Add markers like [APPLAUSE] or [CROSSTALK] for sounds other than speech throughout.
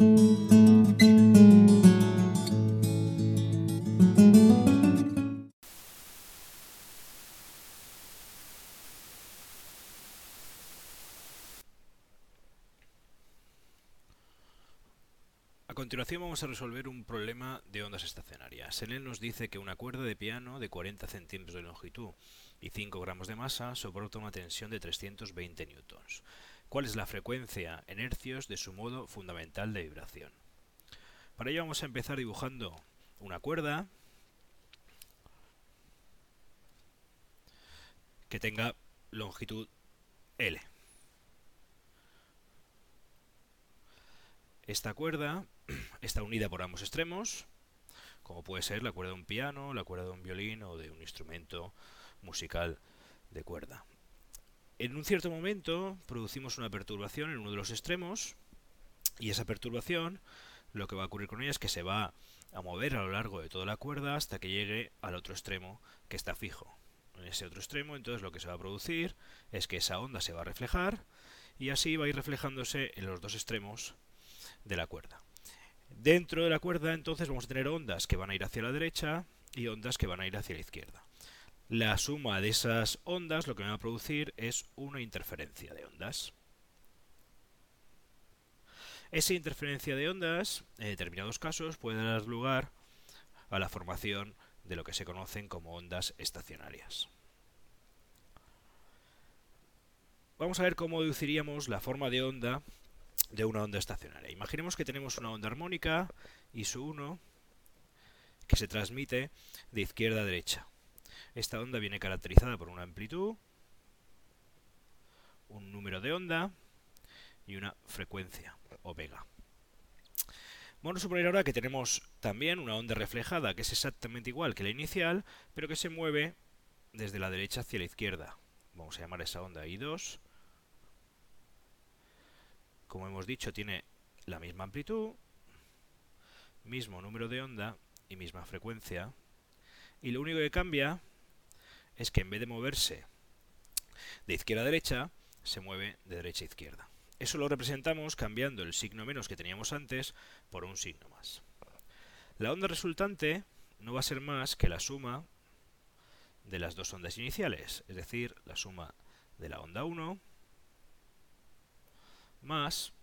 A continuación vamos a resolver un problema de ondas estacionarias. En él nos dice que una cuerda de piano de 40 centímetros de longitud y 5 gramos de masa soporta una tensión de 320 newtons. ¿Cuál es la frecuencia en hercios de su modo fundamental de vibración? Para ello vamos a empezar dibujando una cuerda que tenga longitud L. Esta cuerda [CLEARS THROAT] está unida por ambos extremos, como puede ser la cuerda de un piano, la cuerda de un violín o de un instrumento musical de cuerda. En un cierto momento producimos una perturbación en uno de los extremos y esa perturbación lo que va a ocurrir con ella es que se va a mover a lo largo de toda la cuerda hasta que llegue al otro extremo que está fijo. En ese otro extremo entonces lo que se va a producir es que esa onda se va a reflejar y así va a ir reflejándose en los dos extremos de la cuerda. Dentro de la cuerda entonces vamos a tener ondas que van a ir hacia la derecha y ondas que van a ir hacia la izquierda. La suma de esas ondas lo que va a producir es una interferencia de ondas. Esa interferencia de ondas, en determinados casos, puede dar lugar a la formación de lo que se conocen como ondas estacionarias. Vamos a ver cómo deduciríamos la forma de onda de una onda estacionaria. Imaginemos que tenemos una onda armónica y su 1 que se transmite de izquierda a derecha. Esta onda viene caracterizada por una amplitud, un número de onda y una frecuencia, omega. Vamos a suponer ahora que tenemos también una onda reflejada que es exactamente igual que la inicial, pero que se mueve desde la derecha hacia la izquierda. Vamos a llamar esa onda I2 como hemos dicho, tiene la misma amplitud, mismo número de onda y misma frecuencia. Y lo único que cambia es que en vez de moverse de izquierda a derecha, se mueve de derecha a izquierda. Eso lo representamos cambiando el signo menos que teníamos antes por un signo más. La onda resultante no va a ser más que la suma de las dos ondas iniciales, es decir, la suma de la onda 1 más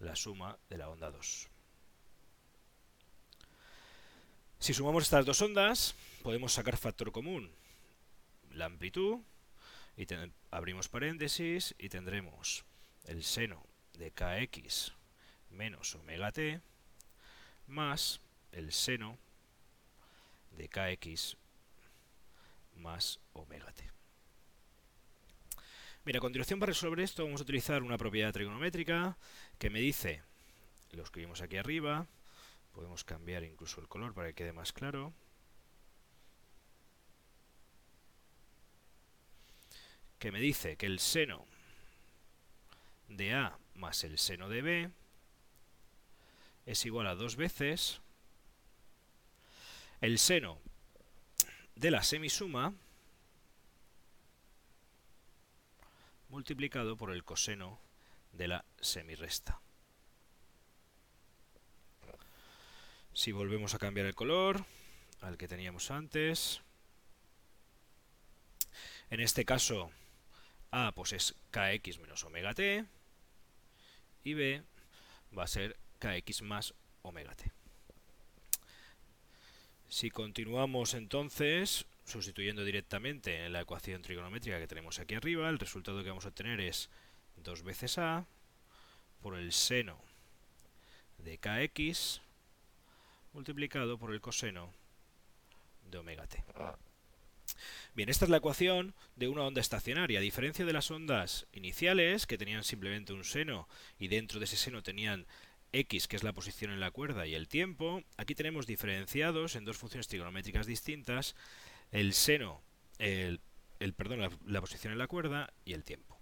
la suma de la onda 2. Si sumamos estas dos ondas, podemos sacar factor común, la amplitud, y abrimos paréntesis y tendremos el seno de kx menos omega t más el seno de kx más omega t. Mira, a continuación para resolver esto vamos a utilizar una propiedad trigonométrica que me dice, lo escribimos aquí arriba, podemos cambiar incluso el color para que quede más claro. Que me dice que el seno de A más el seno de B es igual a dos veces el seno de la semisuma multiplicado por el coseno de la semiresta. Si volvemos a cambiar el color al que teníamos antes, en este caso A pues es kx menos omega t y B va a ser kx más omega t. Si continuamos entonces sustituyendo directamente en la ecuación trigonométrica que tenemos aquí arriba, el resultado que vamos a obtener es 2 veces a por el seno de kx multiplicado por el coseno de omega t. Bien, esta es la ecuación de una onda estacionaria. A diferencia de las ondas iniciales, que tenían simplemente un seno y dentro de ese seno tenían x, que es la posición en la cuerda, y el tiempo, aquí tenemos diferenciados en dos funciones trigonométricas distintas el seno, el, perdón, la, posición en la cuerda y el tiempo.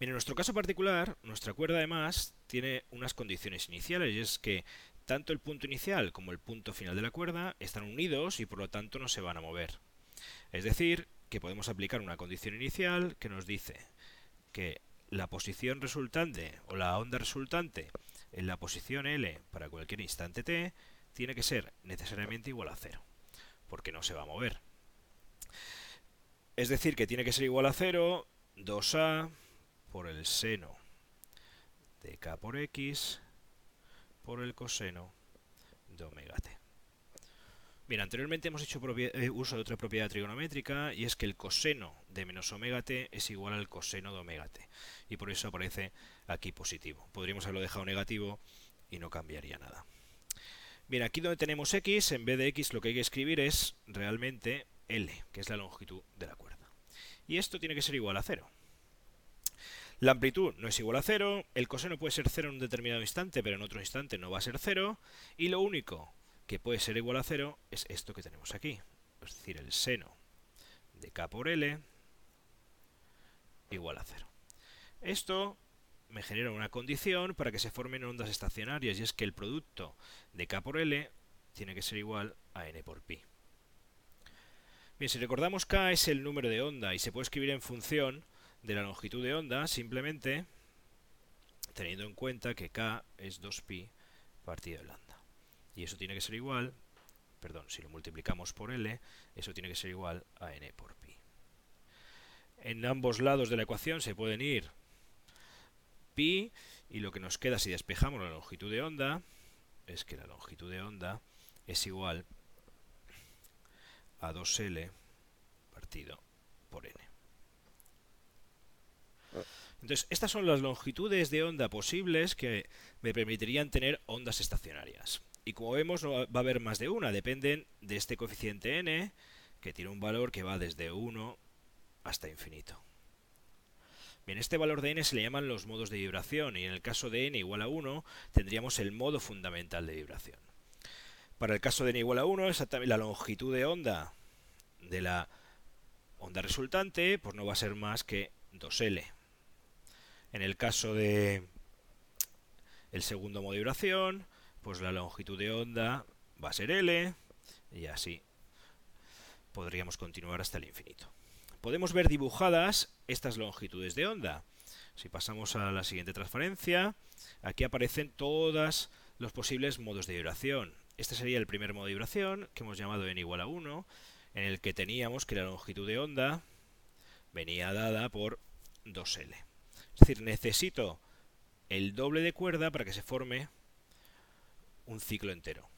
En nuestro caso particular, nuestra cuerda además tiene unas condiciones iniciales y es que tanto el punto inicial como el punto final de la cuerda están unidos y por lo tanto no se van a mover. Es decir, que podemos aplicar una condición inicial que nos dice que la posición resultante o la onda resultante en la posición L para cualquier instante t tiene que ser necesariamente igual a 0, porque no se va a mover. Es decir, que tiene que ser igual a 0 2a por el seno de k por x por el coseno de omega t. Bien, anteriormente hemos hecho eh, uso de otra propiedad trigonométrica y es que el coseno de menos omega t es igual al coseno de omega t y por eso aparece aquí positivo. Podríamos haberlo dejado negativo y no cambiaría nada. Bien, aquí donde tenemos x, en vez de x lo que hay que escribir es realmente L, que es la longitud de la cuerda. Y esto tiene que ser igual a 0. La amplitud no es igual a 0, el coseno puede ser 0 en un determinado instante, pero en otro instante no va a ser 0, y lo único que puede ser igual a 0 es esto que tenemos aquí, es decir, el seno de k por L igual a 0. Esto me genera una condición para que se formen ondas estacionarias y es que el producto de k por L tiene que ser igual a n por pi. Bien, si recordamos k es el número de onda y se puede escribir en función de la longitud de onda simplemente teniendo en cuenta que k es 2pi partido de lambda. Y eso tiene que ser igual, perdón, si lo multiplicamos por L, eso tiene que ser igual a n por pi. En ambos lados de la ecuación se pueden ir pi y lo que nos queda si despejamos la longitud de onda es que la longitud de onda es igual a 2L partido por N. Entonces, estas son las longitudes de onda posibles que me permitirían tener ondas estacionarias. Y como vemos, no va a haber más de una, dependen de este coeficiente n, que tiene un valor que va desde 1 hasta infinito. Bien, este valor de n se le llaman los modos de vibración y en el caso de n igual a 1 tendríamos el modo fundamental de vibración. Para el caso de n igual a 1, exactamente la longitud de onda de la onda resultante pues no va a ser más que 2L. En el caso de el segundo modo de vibración, pues la longitud de onda va a ser L y así podríamos continuar hasta el infinito podemos ver dibujadas estas longitudes de onda. Si pasamos a la siguiente transparencia, aquí aparecen todos los posibles modos de vibración. Este sería el primer modo de vibración, que hemos llamado n igual a 1, en el que teníamos que la longitud de onda venía dada por 2L. Es decir, necesito el doble de cuerda para que se forme un ciclo entero.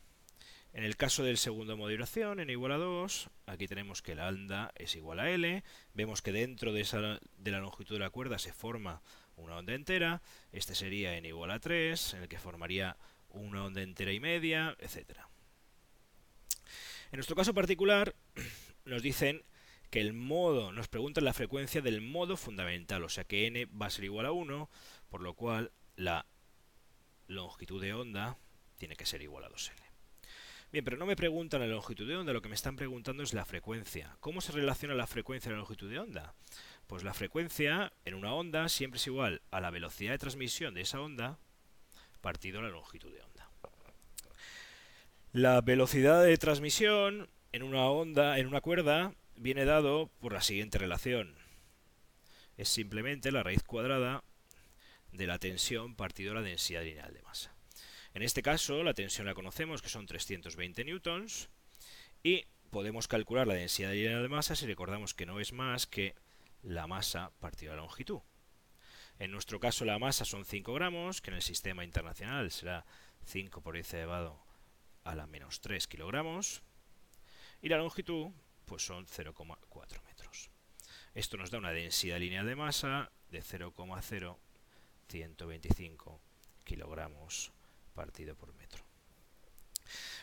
En el caso del segundo modo de n igual a 2, aquí tenemos que la onda es igual a L, vemos que dentro de, de la longitud de la cuerda se forma una onda entera, este sería n igual a 3, en el que formaría una onda entera y media, etc. En nuestro caso particular, [CLEARS THROAT] nos dicen que el modo, nos preguntan la frecuencia del modo fundamental, o sea que n va a ser igual a 1, por lo cual la longitud de onda tiene que ser igual a 2L. Bien, pero no me preguntan la longitud de onda, lo que me están preguntando es la frecuencia. ¿Cómo se relaciona la frecuencia y la longitud de onda? Pues la frecuencia en una onda siempre es igual a la velocidad de transmisión de esa onda partido la longitud de onda. La velocidad de transmisión en una onda, en una cuerda, viene dado por la siguiente relación. Es simplemente la raíz cuadrada de la tensión partido la densidad lineal de masa. En este caso, la tensión la conocemos, que son 320 newtons, y podemos calcular la densidad lineal de masa si recordamos que no es más que la masa partido la longitud. En nuestro caso la masa son 5 gramos, que en el sistema internacional será 5 por 10 elevado a la menos 3 kilogramos, y la longitud pues son 0,4 metros. Esto nos da una densidad lineal de masa de 0,0125 kilogramos partido por metro.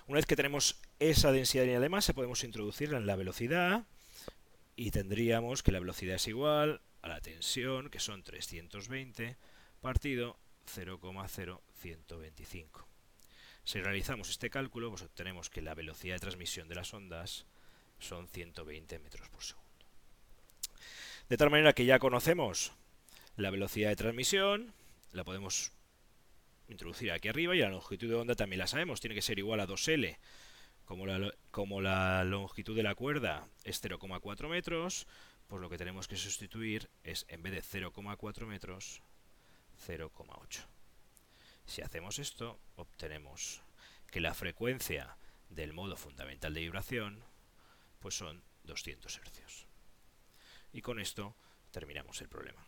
Una vez que tenemos esa densidad lineal de masa, podemos introducirla en la velocidad y tendríamos que la velocidad es igual a la tensión, que son 320, partido 0,0125. Si realizamos este cálculo, pues obtenemos que la velocidad de transmisión de las ondas son 120 metros por segundo. De tal manera que ya conocemos la velocidad de transmisión, la podemos introducir aquí arriba y la longitud de onda también la sabemos, tiene que ser igual a 2L. Como la, como la longitud de la cuerda es 0,4 metros, pues lo que tenemos que sustituir es, en vez de 0,4 metros, 0,8. Si hacemos esto, obtenemos que la frecuencia del modo fundamental de vibración pues son 200 hercios. Y con esto terminamos el problema.